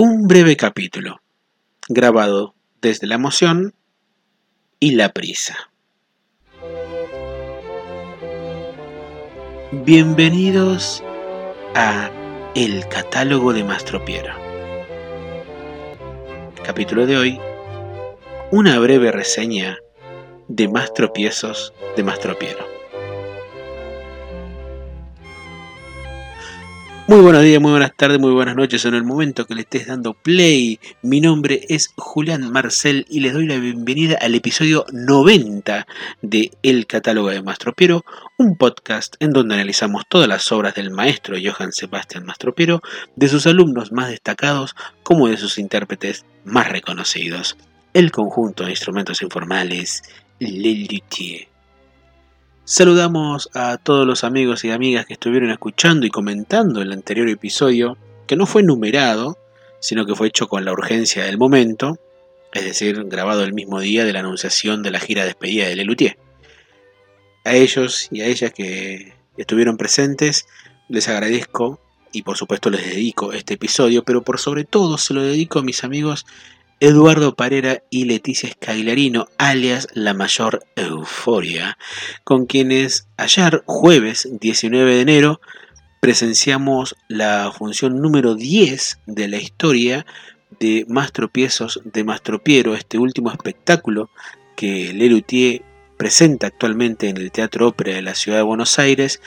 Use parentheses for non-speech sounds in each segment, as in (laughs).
Un breve capítulo, grabado desde la emoción y la prisa. Bienvenidos a El catálogo de Mastropiero. Capítulo de hoy, una breve reseña de más tropiezos de Mastropiero. Muy buenos días, muy buenas tardes, muy buenas noches en el momento que le estés dando play. Mi nombre es Julián Marcel y les doy la bienvenida al episodio 90 de El Catálogo de Mastropiero, un podcast en donde analizamos todas las obras del maestro Johann Sebastian Mastropiero, de sus alumnos más destacados como de sus intérpretes más reconocidos. El conjunto de instrumentos informales, Le Luthier. Saludamos a todos los amigos y amigas que estuvieron escuchando y comentando el anterior episodio, que no fue numerado, sino que fue hecho con la urgencia del momento, es decir, grabado el mismo día de la anunciación de la gira despedida de Lelutier. A ellos y a ellas que estuvieron presentes, les agradezco y por supuesto les dedico este episodio, pero por sobre todo se lo dedico a mis amigos Eduardo Parera y Leticia Skylarino, alias La Mayor Euforia, con quienes ayer, jueves 19 de enero, presenciamos la función número 10 de la historia de Más Tropiezos de Mastropiero, este último espectáculo que Lelutier presenta actualmente en el Teatro Ópera de la Ciudad de Buenos Aires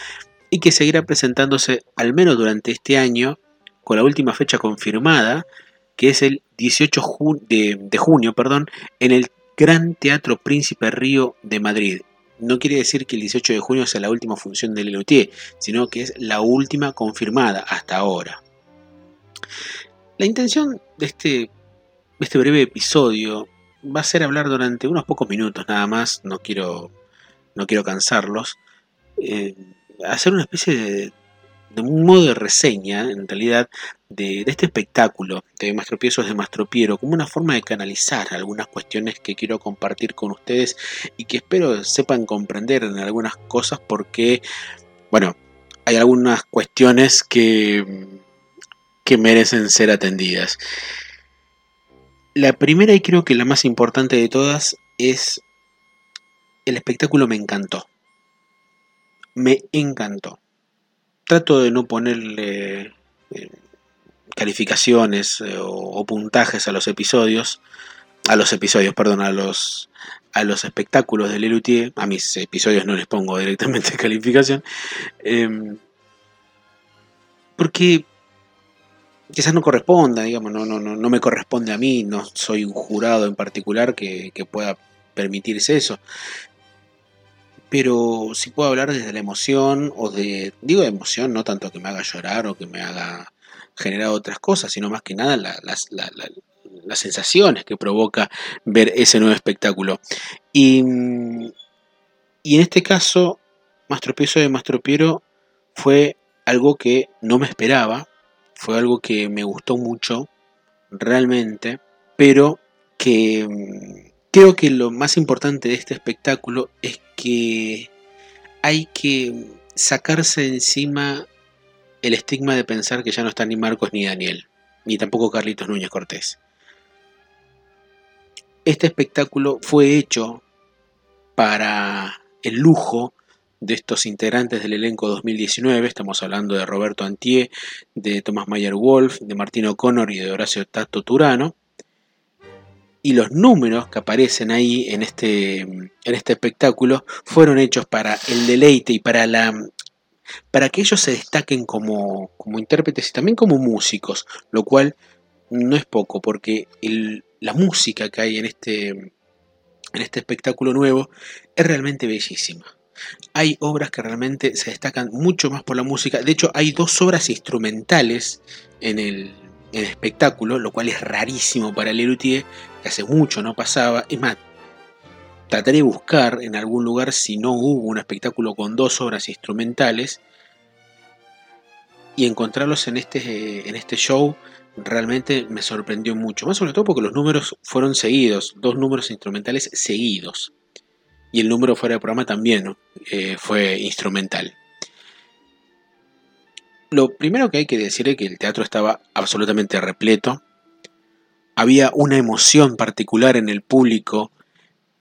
y que seguirá presentándose al menos durante este año, con la última fecha confirmada, que es el 18 de, junio perdón, en el Gran Teatro Príncipe Río de Madrid. No quiere decir que el 18 de junio sea la última función de Lelutier, sino que es la última confirmada hasta ahora. La intención de este, este breve episodio va a ser hablar durante unos pocos minutos nada más, no quiero, no quiero cansarlos, eh, hacer una especie de, de un modo de reseña, en realidad, de, este espectáculo de Mastropiezos de Mastropiero, como una forma de canalizar algunas cuestiones que quiero compartir con ustedes y que espero sepan comprender en algunas cosas porque, bueno, hay algunas cuestiones que, que merecen ser atendidas. La primera y creo que la más importante de todas es el espectáculo me encantó. Me encantó trato de no ponerle eh, calificaciones eh, o, puntajes a los episodios, a los episodios, perdón, a los a los espectáculos de Lelutier, a mis episodios no les pongo directamente (laughs) calificación, em, porque quizás no corresponda, digamos, no, no, no, me corresponde a mí, no soy un jurado en particular que pueda permitirse eso pero si puedo hablar desde la emoción o de, digo de emoción, no tanto que me haga llorar o que me haga generar otras cosas, sino más que nada las, sensaciones que provoca ver ese nuevo espectáculo. Y, y en este caso, Mastropiezo de Mastropiero fue algo que no me esperaba, fue algo que me gustó mucho, realmente, pero que Creo que lo más importante de este espectáculo es que hay que sacarse encima el estigma de pensar que ya no está ni Marcos ni Daniel, ni tampoco Carlitos Núñez Cortés. Este espectáculo fue hecho para el lujo de estos integrantes del elenco 2019. Estamos hablando de Roberto Antier, de Tomás Mayer Wolf, de Martín O'Connor y de Horacio Tato Turano y los números que aparecen ahí en este, en este espectáculo fueron hechos para el deleite y para la para que ellos se destaquen como, como intérpretes y también como músicos, lo cual no es poco, porque la música que hay en este, en este espectáculo nuevo es realmente bellísima. Hay obras que realmente se destacan mucho más por la música. De hecho, hay dos obras instrumentales en el, en espectáculo, lo cual es rarísimo para Lelutier, que hace mucho no pasaba. Es más, trataré de buscar en algún lugar si no hubo un espectáculo con dos obras instrumentales y encontrarlos en este, en este show realmente me sorprendió mucho, más sobre todo porque los números fueron seguidos, dos números instrumentales seguidos. Y el número fuera de programa también eh, fue instrumental. Lo primero que hay que decir es que el teatro estaba absolutamente repleto. Había una emoción particular en el público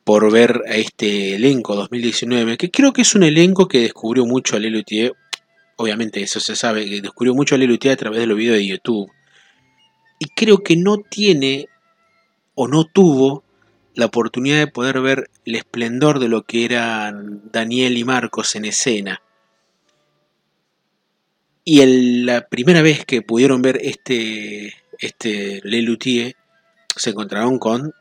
por ver a este elenco 2019, que creo que es un elenco que descubrió mucho a Lelutier, obviamente eso se sabe, que descubrió mucho a Lelutier a través de los videos de YouTube. Y creo que no tiene o no tuvo la oportunidad de poder ver el esplendor de lo que eran Daniel y Marcos en escena. Y la primera vez que pudieron ver este, este Lelutier, se encontraron con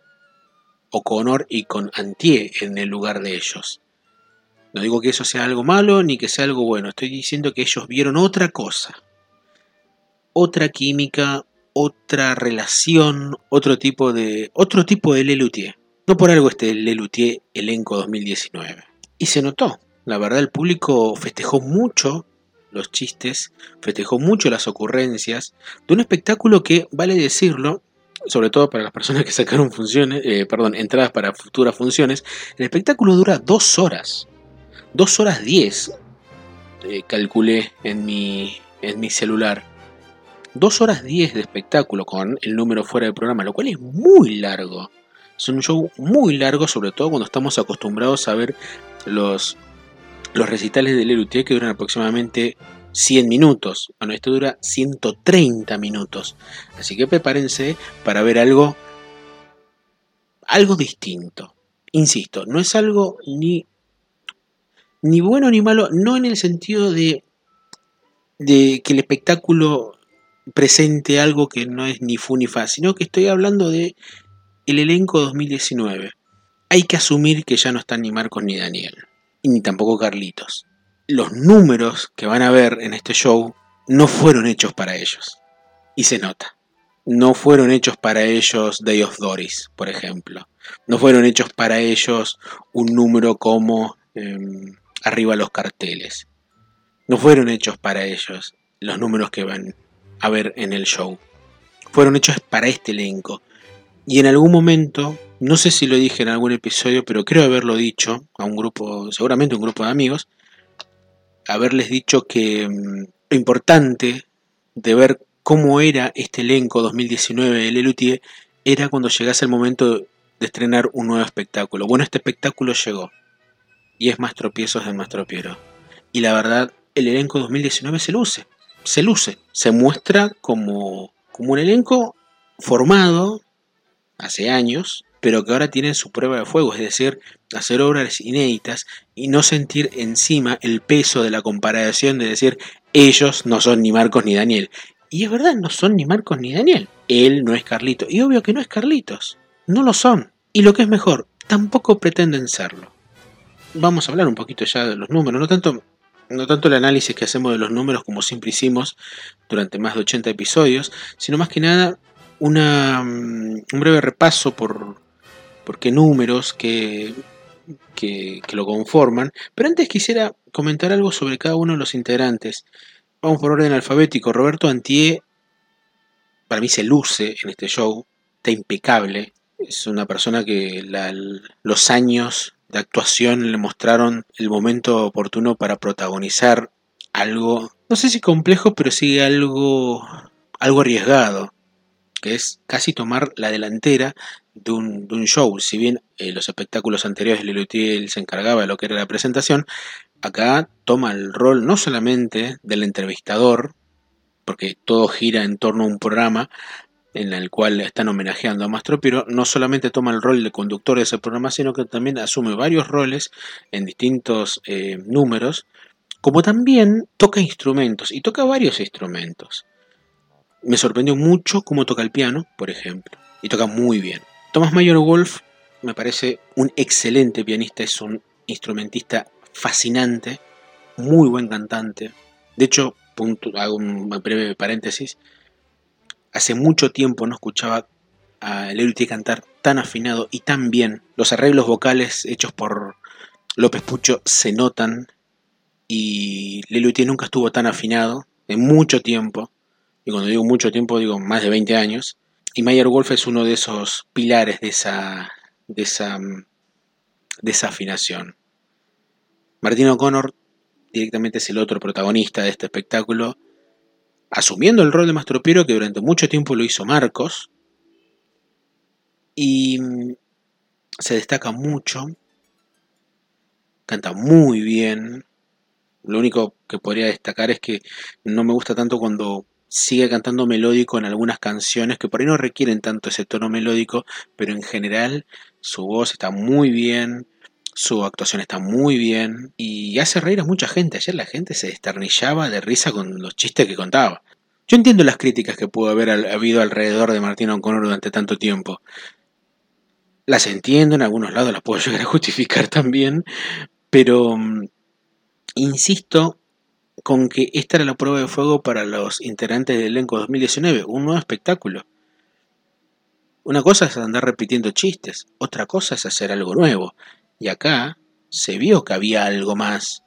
O'Connor y con Antier en el lugar de ellos. No digo que eso sea algo malo ni que sea algo bueno, estoy diciendo que ellos vieron otra cosa. Otra química, otra relación, otro tipo de otro tipo de Lelutier. No por algo este Lelutier elenco 2019. Y se notó, la verdad el público festejó mucho los chistes, festejó mucho las ocurrencias de un espectáculo que, vale decirlo, sobre todo para las personas que sacaron funciones, eh, perdón, entradas para futuras funciones, el espectáculo dura dos horas. Dos horas diez, eh, calculé en mi, en mi celular. Dos horas diez de espectáculo con el número fuera del programa, lo cual es muy largo. Es un show muy largo, sobre todo cuando estamos acostumbrados a ver los, los recitales de Lelutier que duran aproximadamente 100 minutos. Bueno, esto dura 130 minutos. Así que prepárense para ver algo, algo distinto. Insisto, no es algo ni, ni bueno ni malo, no en el sentido de, de que el espectáculo presente algo que no es ni fu ni fa, sino que estoy hablando de el elenco 2019. Hay que asumir que ya no están ni Marcos ni Daniel, ni tampoco Carlitos los números que van a ver en este show no fueron hechos para ellos. Y se nota. No fueron hechos para ellos Day of Doris, por ejemplo. No fueron hechos para ellos un número como em, arriba los carteles. No fueron hechos para ellos los números que van a ver en el show. Fueron hechos para este elenco. Y en algún momento, no sé si lo dije en algún episodio, pero creo haberlo dicho a un grupo, seguramente un grupo de amigos, haberles dicho que mm, lo importante de ver cómo era este elenco 2019 de Lelutier era cuando llegase el momento de estrenar un nuevo espectáculo. Bueno, este espectáculo llegó y es más tropiezos de más tropiero. Y la verdad, el elenco 2019 se luce, se luce, se muestra como, como un elenco formado hace años pero que ahora tienen su prueba de fuego, es decir, hacer obras inéditas y no sentir encima el peso de la comparación de decir ellos no son ni Marcos ni Daniel. Y es verdad, no son ni Marcos ni Daniel. Él no es Carlitos. Y obvio que no es Carlitos. No lo son. Y lo que es mejor, tampoco pretenden serlo. Vamos a hablar un poquito ya de los números, no tanto, no tanto el análisis que hacemos de los números como siempre hicimos durante más de 80 episodios, sino más que nada una, mm, un breve repaso por, por qué números que, que, lo conforman. Pero antes quisiera comentar algo sobre cada uno de los integrantes. Vamos por orden alfabético. Roberto Antier, para mí se luce en este show, está impecable. Es una persona que los años de actuación le mostraron el momento oportuno para protagonizar algo, no sé si complejo, pero sí algo, algo arriesgado, que es casi tomar la delantera de un, show. Si bien en eh, los espectáculos anteriores Lelutier se encargaba de lo que era la presentación, acá toma el rol no solamente del entrevistador, porque todo gira en torno a un programa en el cual están homenajeando a Mastro pero no solamente toma el rol de conductor de ese programa, sino que también asume varios roles en distintos eh, números, como también toca instrumentos, y toca varios instrumentos. Me sorprendió mucho cómo toca el piano, por ejemplo, y toca muy bien. Thomas Mayor Wolf me parece un excelente pianista, es un instrumentista fascinante, muy buen cantante. De hecho, hago un breve paréntesis, hace mucho tiempo no escuchaba a Lelutier cantar tan afinado y tan bien. Los arreglos vocales hechos por López Pucho se notan y Lelutier nunca estuvo tan afinado en mucho tiempo. Y cuando digo mucho tiempo digo más de 20 años. Y Mayer Wolf es uno de esos pilares de esa, de esa, de esa afinación. Martín O'Connor directamente es el otro protagonista de este espectáculo, asumiendo el rol de Mastropiero que durante mucho tiempo lo hizo Marcos, Y mm, se destaca mucho, canta muy bien. Lo único que podría destacar es que no me gusta tanto cuando sigue cantando melódico en algunas canciones que por ahí no requieren tanto ese tono melódico, pero en general su voz está muy bien, su actuación está muy bien y hace reír a mucha gente. Ayer la gente se desternillaba de risa con los chistes que contaba. Yo entiendo las críticas que pudo haber habido alrededor de Martín O'Connor durante tanto tiempo. Las entiendo, en algunos lados las puedo (laughs) llegar a justificar también, pero mm, insisto con que esta era la prueba de fuego para los integrantes del elenco 2019, un nuevo espectáculo. Una cosa es andar repitiendo chistes, otra cosa es hacer algo nuevo. Y acá se vio que había algo más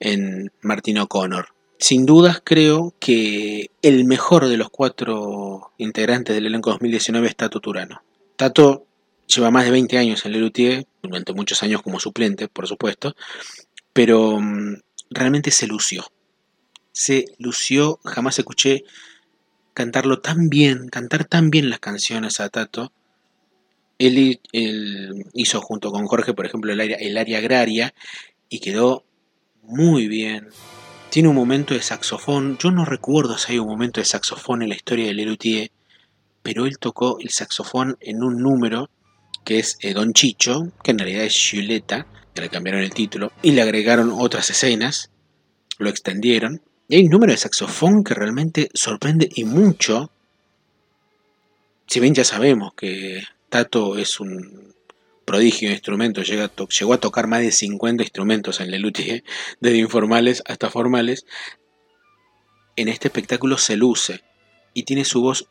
en Martin O'Connor. Sin dudas creo que el mejor de los cuatro integrantes del elenco 2019 es Tato Turano. Tato lleva más de 20 años en Lelutier, durante muchos años como suplente, por supuesto, pero mm, realmente se lució. Se lució, jamás escuché cantarlo tan bien, cantar tan bien las canciones a Tato. Él, hizo junto con Jorge, por ejemplo, el área, el área agraria y quedó muy bien. Tiene un momento de saxofón. Yo no recuerdo si hay un momento de saxofón en la historia de Lelutier, pero él tocó el saxofón en un número que es eh, Don Chicho, que en realidad es Giulietta, que le cambiaron el título, y le agregaron otras escenas, lo extendieron. Y hay un número de saxofón que realmente sorprende y mucho. Si bien ya sabemos que Tato es un prodigio de instrumentos, llegó a tocar más de 50 instrumentos en Lelutier, desde informales hasta formales, en este espectáculo se luce y tiene su voz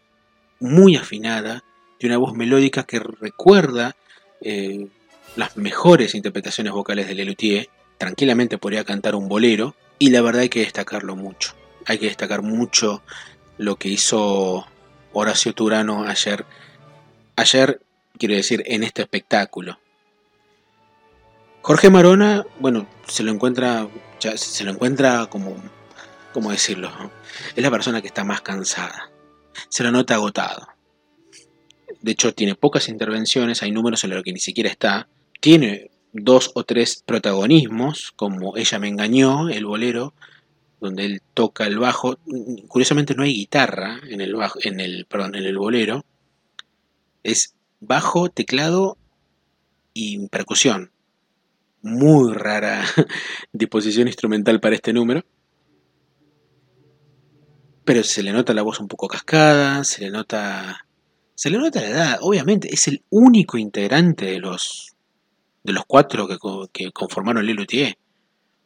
muy afinada, de una voz melódica que recuerda eh, las mejores interpretaciones vocales de Lelutier, tranquilamente podría cantar un bolero, y la verdad hay que destacarlo mucho. Hay que destacar mucho lo que hizo Horacio Turano ayer. Ayer, quiero decir, en este espectáculo. Jorge Marona, bueno, se lo encuentra, ya se lo encuentra como, ¿cómo decirlo? Es la persona que está más cansada. Se lo nota agotado. De hecho, tiene pocas intervenciones, hay números en los que ni siquiera está. Tiene dos o tres protagonismos, como Ella me engañó, el bolero, donde él toca el bajo. Curiosamente no hay guitarra en el, bajo, en el, perdón, en el bolero. Es bajo, teclado y percusión. Muy rara (laughs) disposición instrumental para este número. Pero se le nota la voz un poco cascada, se le nota. Se le nota la edad, obviamente, es el único integrante de los de los cuatro que, que conformaron Lelutier.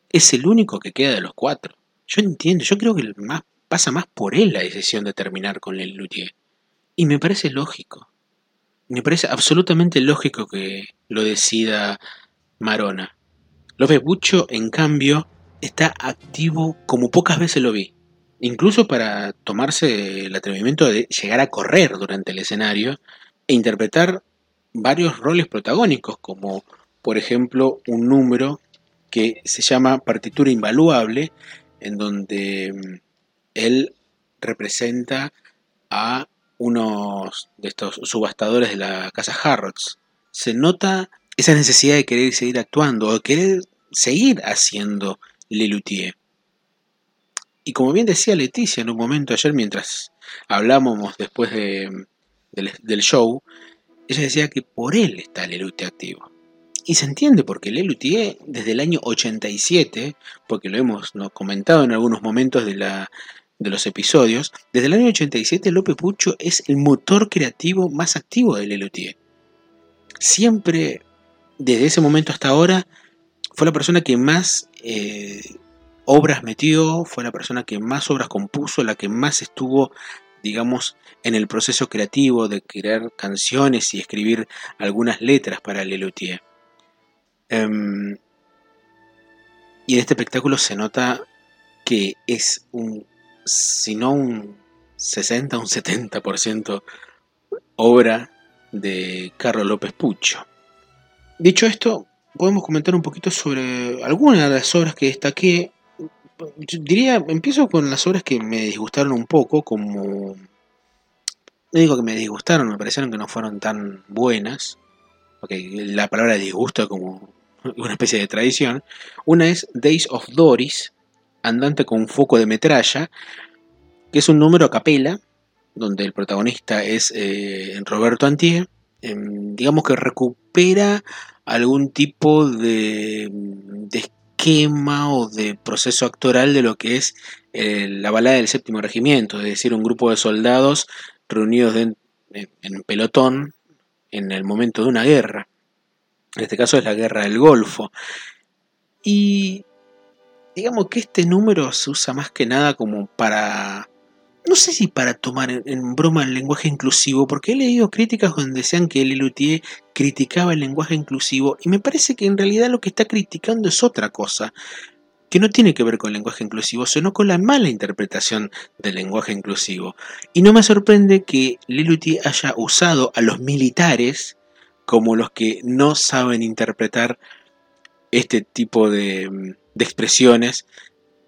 Es el único que queda de los cuatro. Yo entiendo, yo creo que más, pasa más por él la decisión de terminar con Lelutier. Y me parece lógico. Me parece absolutamente lógico que lo decida Marona. López Bucho, en cambio, está activo como pocas veces lo vi. Incluso para tomarse el atrevimiento de llegar a correr durante el escenario e interpretar varios roles protagónicos como por ejemplo, un número que se llama partitura invaluable, en donde mm, él representa a unos de estos subastadores de la casa Harrods. Se nota esa necesidad de querer seguir actuando o de querer seguir haciendo Lelutier. Y como bien decía Leticia en un momento ayer mientras hablábamos después de, del, del, show, ella decía que por él está Lelutier activo. Y se entiende porque Lelutier desde el año 87, porque lo hemos comentado en algunos momentos de, la, de los episodios, desde el año 87 López Pucho es el motor creativo más activo de Lelutier. Siempre, desde ese momento hasta ahora, fue la persona que más eh, obras metió, fue la persona que más obras compuso, la que más estuvo digamos, en el proceso creativo de crear canciones y escribir algunas letras para Lelutier. Em, y en este espectáculo se nota que es un, si no un 60, un 70% obra de Carlos López Pucho. Dicho esto, podemos comentar un poquito sobre algunas de las obras que destaqué. diría, empiezo con las obras que me disgustaron un poco, como no digo que me disgustaron, me parecieron que no fueron tan buenas, porque la palabra disgusto como una especie de tradición. Una es Days of Doris, andante con un foco de metralla, que es un número a capela, donde el protagonista es eh, Roberto Antier, em, digamos que recupera algún tipo de, esquema o de proceso actoral de lo que es eh, la balada del séptimo regimiento, es decir, un grupo de soldados reunidos en, en pelotón en el momento de una guerra. En este caso es la guerra del Golfo. Y digamos que este número se usa más que nada como para no sé si para tomar en, broma el lenguaje inclusivo, porque he leído críticas donde decían que Lelutier criticaba el lenguaje inclusivo, y me parece que en realidad lo que está criticando es otra cosa, que no tiene que ver con el lenguaje inclusivo, sino con la mala interpretación del lenguaje inclusivo. Y no me sorprende que Lelutier haya usado a los militares como los que no saben interpretar este tipo de, de expresiones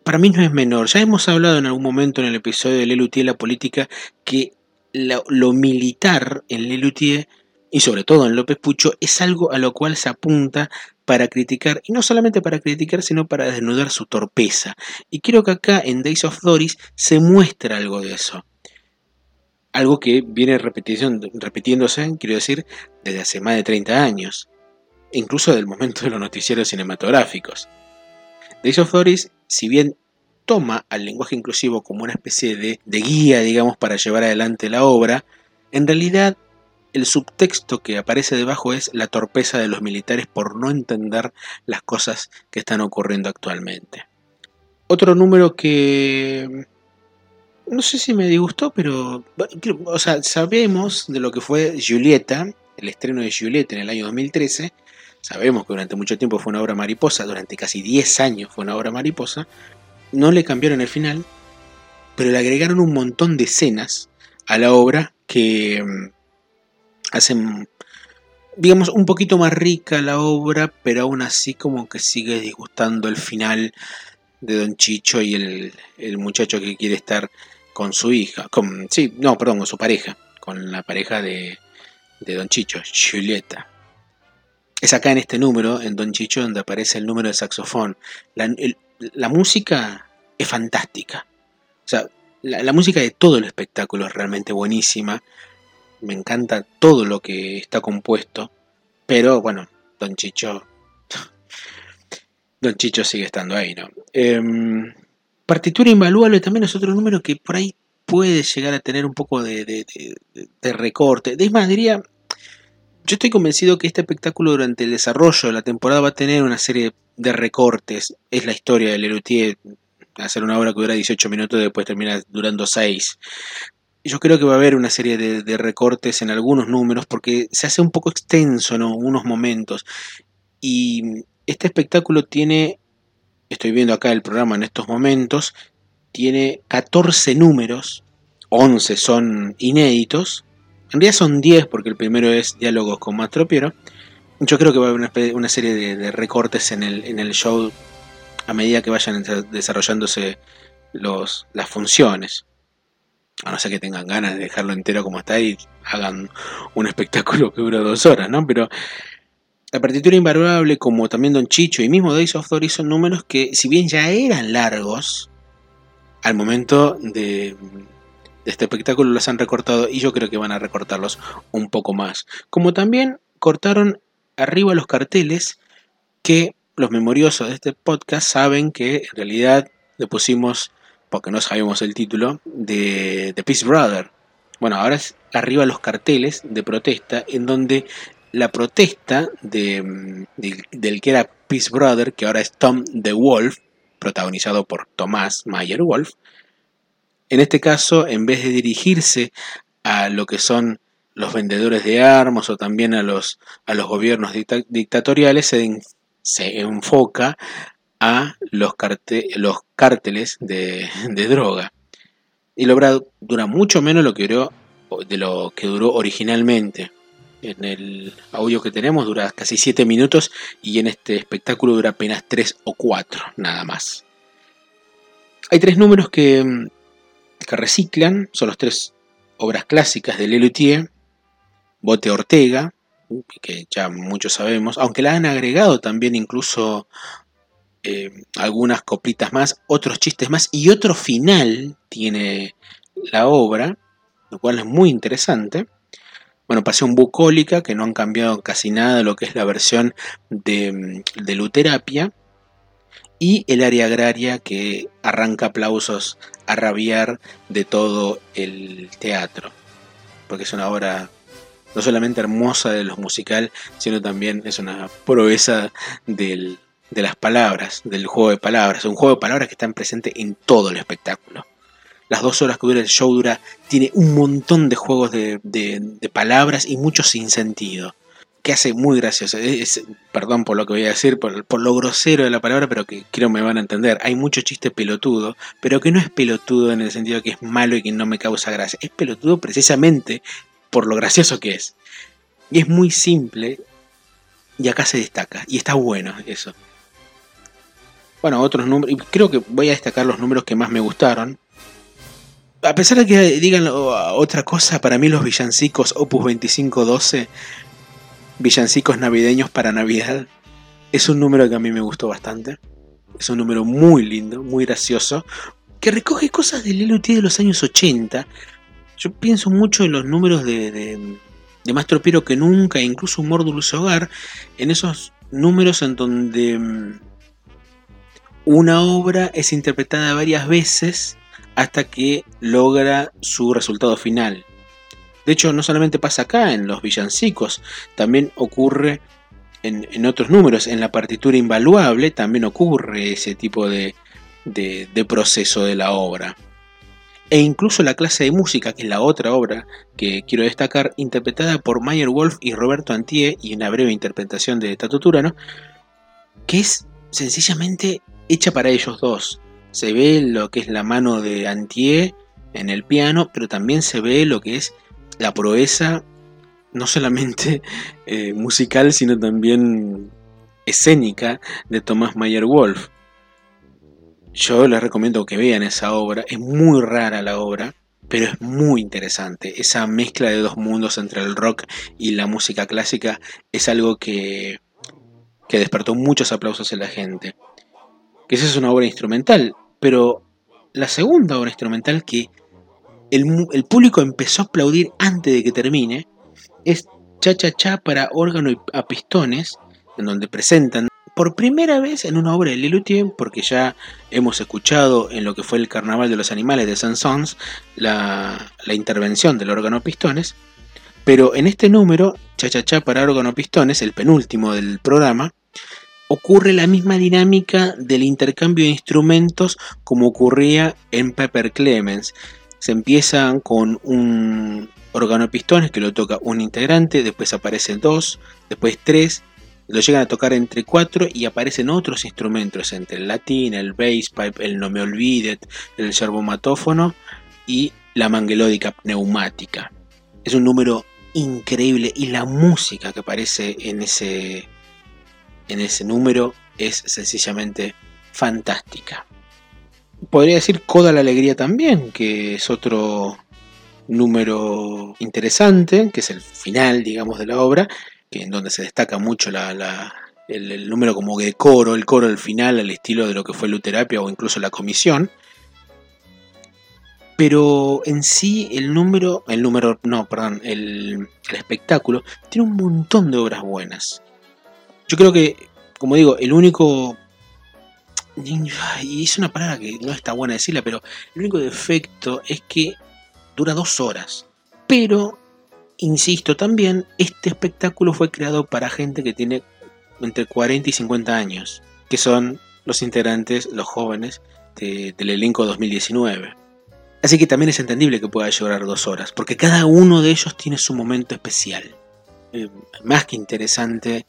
para mí no es menor. Ya hemos hablado en algún momento en el episodio de Lelutier la política que lo, militar en Lelutier y sobre todo en López Pucho es algo a lo cual se apunta para criticar, y no solamente para criticar, sino para desnudar su torpeza. Y creo que acá en Days of Doris se muestra algo de eso. Algo que viene repitiéndose, quiero decir, desde hace más de 30 años, incluso del momento de los noticieros cinematográficos. Days of Doris, si bien toma al lenguaje inclusivo como una especie de, guía, digamos, para llevar adelante la obra, en realidad el subtexto que aparece debajo es la torpeza de los militares por no entender las cosas que están ocurriendo actualmente. Otro número que no sé si me disgustó, pero o sea, sabemos de lo que fue Julieta, el estreno de Julieta en el año 2013, Sabemos que durante mucho tiempo fue una obra mariposa, durante casi 10 años fue una obra mariposa. No le cambiaron el final, pero le agregaron un montón de escenas a la obra que mm, hacen, digamos, un poquito más rica la obra, pero aún así como que sigue disgustando el final de Don Chicho y el, muchacho que quiere estar con su hija, con, sí, no, perdón, con su pareja, con la pareja de, de Don Chicho, Julieta. Es acá en este número, en Don Chicho, donde aparece el número de saxofón. La, música es fantástica. O sea, la, música de todo el espectáculo es realmente buenísima. Me encanta todo lo que está compuesto. Pero bueno, Don Chicho. (laughs) Don Chicho sigue estando ahí, ¿no? Em, partitura invaluable también es otro número que por ahí puede llegar a tener un poco de, de, de recorte. De más, diría, yo estoy convencido que este espectáculo durante el desarrollo de la temporada va a tener una serie de recortes. Es la historia de Lelutier, hacer una obra que dura 18 minutos y después termina durando 6. Yo creo que va a haber una serie de, recortes en algunos números porque se hace un poco extenso en unos momentos. Y este espectáculo tiene, estoy viendo acá el programa en estos momentos, tiene 14 números, 11 son inéditos en realidad son 10 porque el primero es diálogos con Mastropiero. Yo creo que va a haber una, serie de, recortes en el, show a medida que vayan desarrollándose las funciones. A no ser que tengan ganas de dejarlo entero como está y hagan un espectáculo que dura dos horas, ¿no? Pero la partitura invaluable, como también Don Chicho y mismo Days of Dory, son números que, si bien ya eran largos, al momento de, de este espectáculo los han recortado y yo creo que van a recortarlos un poco más. Como también cortaron arriba los carteles que los memoriosos de este podcast saben que en realidad le pusimos, porque no sabíamos el título, de, The Peace Brother. Bueno, ahora es arriba los carteles de protesta en donde la protesta de, del que era Peace Brother, que ahora es Tom the Wolf, protagonizado por Tomás Mayer Wolf, en este caso, en vez de dirigirse a lo que son los vendedores de armas o también a los, a los gobiernos dictatoriales, se, enfoca a los, cárteles de, droga. Y obra dura mucho menos lo que duró, de lo que duró originalmente. En el audio que tenemos dura casi 7 minutos y en este espectáculo dura apenas 3 o 4, nada más. Hay tres números que que reciclan, son los tres obras clásicas de Lelutier, Bote Ortega, que ya muchos sabemos, aunque la han agregado también incluso eh, algunas coplitas más, otros chistes más y otro final tiene la obra, lo cual es muy interesante. Bueno, Pasión Bucólica, que no han cambiado casi nada lo que es la versión de, de Luterapia. Y el área agraria que arranca aplausos a rabiar de todo el teatro. Porque es una obra no solamente hermosa de lo musical, sino también es una proeza de las palabras, del juego de palabras. Un juego de palabras que está presente en todo el espectáculo. Las dos horas que dura el show dura, tiene un montón de juegos de, palabras y muchos sin sentido. Que hace muy gracioso. perdón por lo que voy a decir, por, por, lo grosero de la palabra, pero que creo me van a entender. Hay mucho chiste pelotudo, pero que no es pelotudo en el sentido de que es malo y que no me causa gracia. Es pelotudo precisamente por lo gracioso que es. Y es muy simple y acá se destaca. Y está bueno eso. Bueno, otros números. Creo que voy a destacar los números que más me gustaron. A pesar de que digan otra cosa, para mí los villancicos Opus 2512, villancicos navideños para Navidad, es un número que a mí me gustó bastante. Es un número muy lindo, muy gracioso, que recoge cosas del Lelutier de los años 80, yo pienso mucho en los números de, de, Mastro Piero que nunca, incluso Humor Dulce Hogar, en esos números en donde mm, una obra es interpretada varias veces hasta que logra su resultado final. De hecho, no solamente pasa acá en los villancicos, también ocurre en, otros números. En la partitura invaluable también ocurre ese tipo de, de proceso de la obra e incluso la clase de música, que es la otra obra que quiero destacar, interpretada por Mayer Wolf y Roberto Antie, y una breve interpretación de Tato Turano, que es sencillamente hecha para ellos dos. Se ve lo que es la mano de Antie en el piano, pero también se ve lo que es la proeza, no solamente (laughs) eh, musical, sino también escénica de Thomas Mayer Wolf. Yo les recomiendo que vean esa obra. Es muy rara la obra, pero es muy interesante. Esa mezcla de dos mundos entre el rock y la música clásica es algo que, que despertó muchos aplausos en la gente. Que esa es una obra instrumental, pero la segunda obra instrumental que el, público empezó a aplaudir antes de que termine es Cha Cha Cha para órgano y a pistones, en donde presentan por primera vez en una obra de Lelutier, porque ya hemos escuchado en lo que fue el Carnaval de los Animales de Saint-Saëns la, intervención del órgano pistones, pero en este número, Cha Cha Cha para órgano pistones, el penúltimo del programa, ocurre la misma dinámica del intercambio de instrumentos como ocurría en Pepper Clemens. Se empieza con un órgano pistones que lo toca un integrante, después aparecen dos, después tres, lo llegan a tocar entre cuatro y aparecen otros instrumentos, entre el latín, el bass pipe, el no me olvides, el servomatófono y la manguelódica pneumática. Es un número increíble y la música que aparece en ese, en ese número es sencillamente fantástica. Podría decir Coda la Alegría también, que es otro número interesante, que es el final, digamos, de la obra, que en donde se destaca mucho la, el, número como de coro, el coro al final, al estilo de lo que fue Luterapia o incluso la comisión. Pero en sí el número, el número, no, perdón, el, el espectáculo tiene un montón de obras buenas. Yo creo que, como digo, el único y es una palabra que no está buena decirla, pero el único defecto es que dura dos horas. Pero Insisto también, este espectáculo fue creado para gente que tiene entre 40 y 50 años, que son los integrantes, los jóvenes del elenco 2019. Así que también es entendible que pueda llorar dos horas, porque cada uno de ellos tiene su momento especial. Eh, más que interesante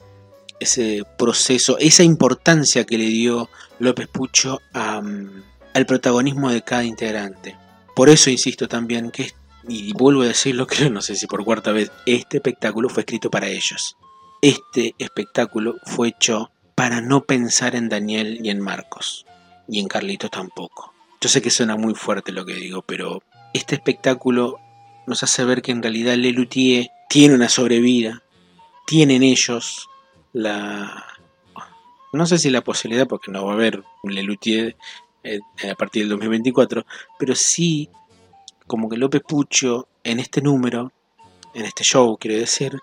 ese proceso, esa importancia que le dio López Pucho al protagonismo de cada integrante. Por eso insisto también que y vuelvo a decirlo, (laughs) creo, no sé si por cuarta vez, este espectáculo fue escrito para ellos. Este espectáculo fue hecho para no pensar en Daniel y en Marcos, y en Carlitos tampoco. Yo sé que suena muy fuerte lo que digo, pero este espectáculo nos hace ver que en realidad Lelutier tiene una sobrevida, tienen ellos la... No sé si la posibilidad, porque no va a haber Lelutier eh, a partir del 2024, pero sí como que López Pucho en este número, en este show, quiero decir,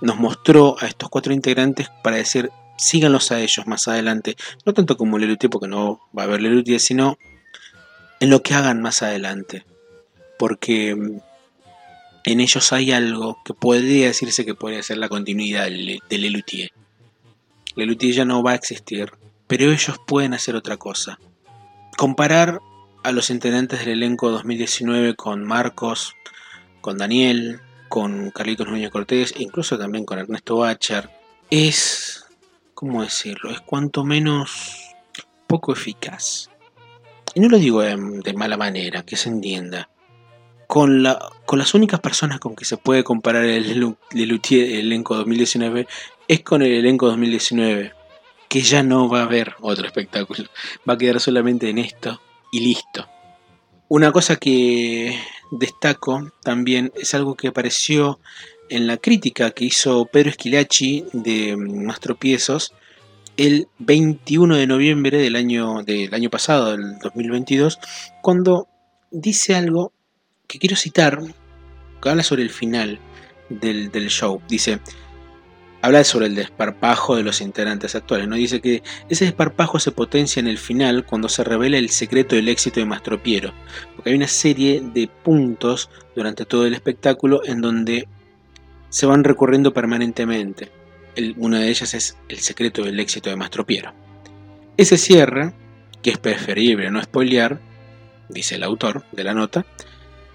nos mostró a estos cuatro integrantes para decir, síganlos a ellos más adelante, no tanto como Lelutier, porque no va a haber Lelutier, sino en lo que hagan más adelante, porque mm, en ellos hay algo que podría decirse que puede ser la continuidad de Lelutier. Lelutier ya no va a existir, pero ellos pueden hacer otra cosa. Comparar a los integrantes del elenco 2019 con Marcos, con Daniel, con Carlitos Núñez Cortés, incluso también con Ernesto Bacher, es, ¿cómo decirlo? Es cuanto menos poco eficaz. Y no lo digo de, mala manera, que se entienda. Con, la, con las únicas personas con que se puede comparar el, el elenco 2019 es con el elenco 2019, que ya no va a haber otro espectáculo, va a quedar solamente en esto y listo. Una cosa que destaco también es algo que apareció en la crítica que hizo Pedro Esquilachi de Mastropiezos el 21 de noviembre del año, del año pasado, del 2022, cuando dice algo que quiero citar, que habla sobre el final del, show. Dice, habla sobre el desparpajo de los integrantes actuales. ¿no? Dice que ese desparpajo se potencia en el final cuando se revela el secreto del éxito de Mastropiero. Porque hay una serie de puntos durante todo el espectáculo en donde se van recorriendo permanentemente. una de ellas es el secreto del éxito de Mastropiero. Ese cierre, que es preferible no spoilear, dice el autor de la nota,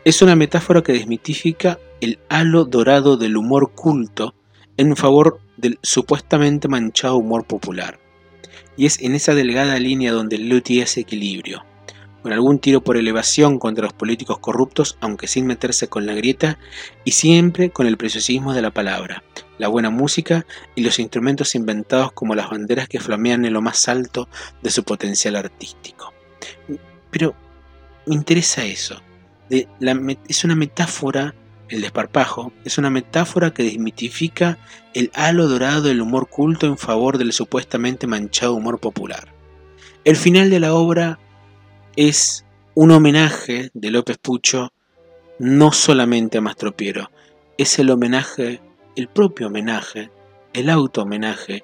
es una metáfora que desmitifica el halo dorado del humor culto en favor del supuestamente manchado humor popular. Y es en esa delgada línea donde Lutti hace equilibrio, con algún tiro por elevación contra los políticos corruptos, aunque sin meterse con la grieta, y siempre con el preciosismo de la palabra, la buena música y los instrumentos inventados como las banderas que flamean en lo más alto de su potencial artístico. Pero me interesa eso. Es una metáfora el desparpajo es una metáfora que desmitifica el halo dorado del humor culto en favor del supuestamente manchado humor popular. El final de la obra es un homenaje de López Pucho no solamente a Mastropiero, es el homenaje, el propio homenaje, el auto homenaje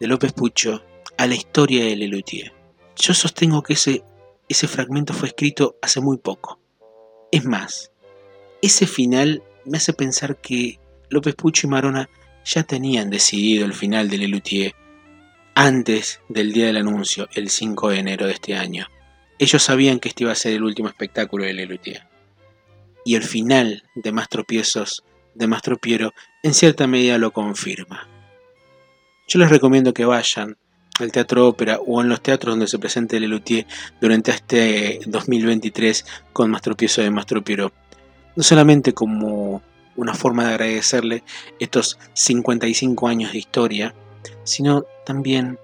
de López Pucho a la historia de Lelutier. Yo sostengo que ese, ese fragmento fue escrito hace muy poco. Es más, ese final me hace pensar que López Pucho y Marona ya tenían decidido el final de Lelutier antes del día del anuncio, el 5 de enero de este año. Ellos sabían que este iba a ser el último espectáculo de Lelutier. Y el final de Más Tropiezos de Mastropiero en cierta medida lo confirma. Yo les recomiendo que vayan al Teatro Ópera o en los teatros donde se presente Lelutier durante este 2023 con Mastropiezo de Mastropiero no solamente como una forma de agradecerle estos 55 años de historia, sino también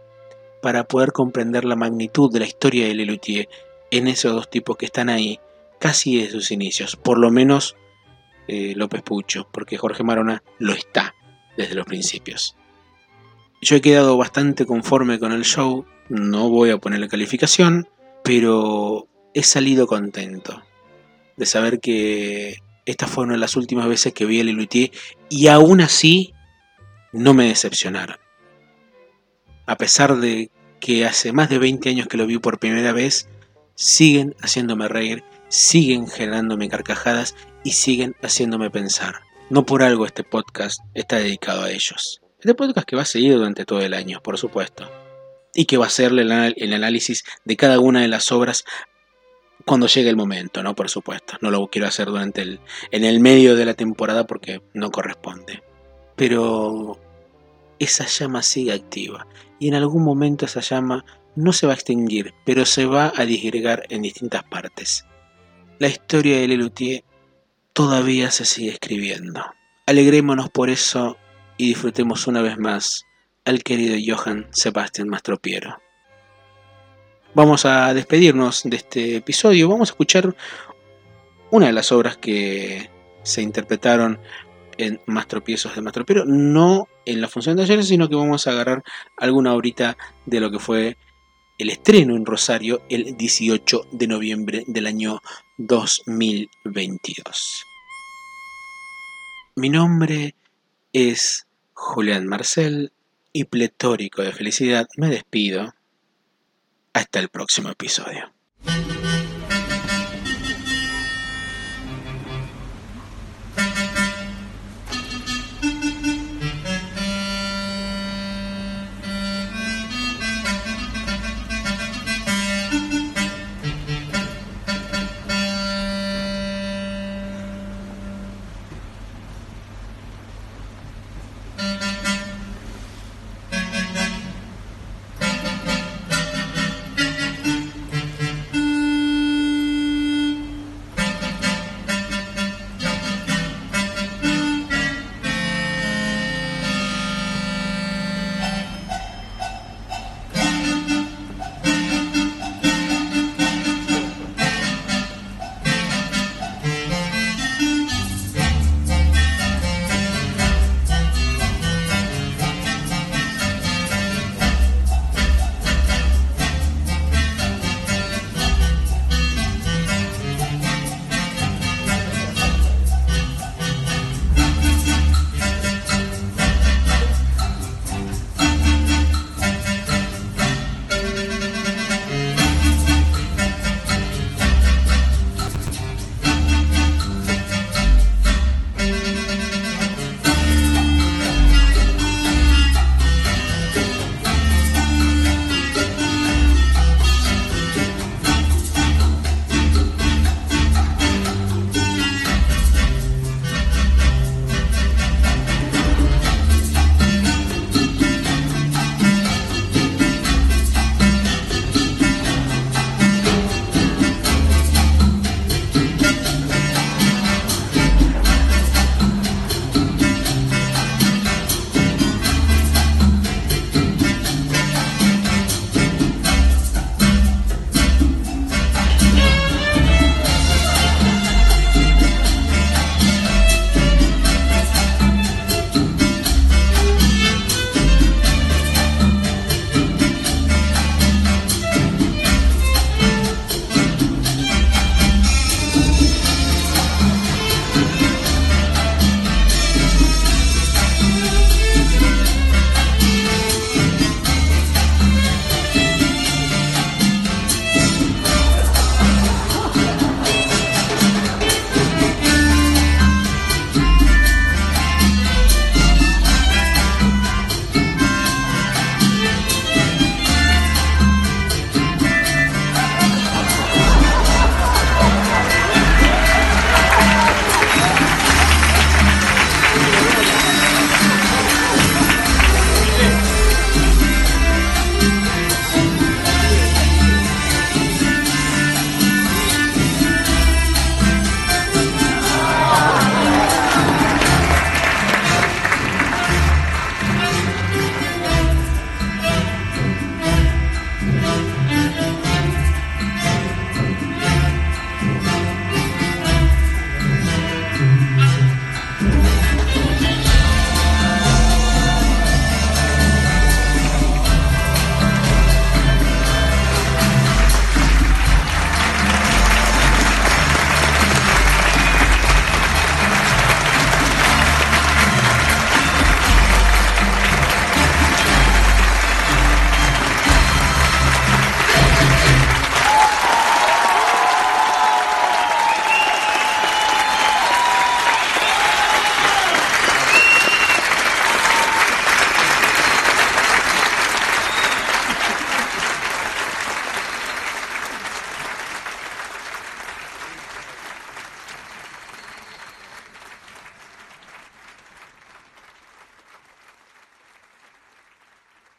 para poder comprender la magnitud de la historia de Lelutier en esos dos tipos que están ahí casi desde sus inicios, por lo menos eh, López Pucho, porque Jorge Marona lo está desde los principios. Yo he quedado bastante conforme con el show, no voy a ponerle calificación, pero he salido contento de saber que estas fueron las últimas veces que vi a Lelutier y aún así no me decepcionaron. A pesar de que hace más de 20 años que lo vi por primera vez, siguen haciéndome reír, siguen generándome carcajadas y siguen haciéndome pensar. No por algo este podcast está dedicado a ellos. Este podcast que va a seguir durante todo el año, por supuesto. Y que va a hacerle el análisis de cada una de las obras cuando llegue el momento, ¿no? Por supuesto. No lo quiero hacer durante el. en el medio de la temporada porque no corresponde. Pero esa llama sigue activa. Y en algún momento esa llama no se va a extinguir, pero se va a disgregar en distintas partes. La historia de Lelutier todavía se sigue escribiendo. Alegrémonos por eso y disfrutemos una vez más al querido Johann Sebastian Mastropiero vamos a despedirnos de este episodio. Vamos a escuchar una de las obras que se interpretaron en Más tropiezos de Mastro, no en la función de ayer, sino que vamos a agarrar alguna horita de lo que fue el estreno en Rosario el 18 de noviembre del año 2022. Mi nombre es Julián Marcel y pletórico de felicidad me despido. Hasta el próximo episodio.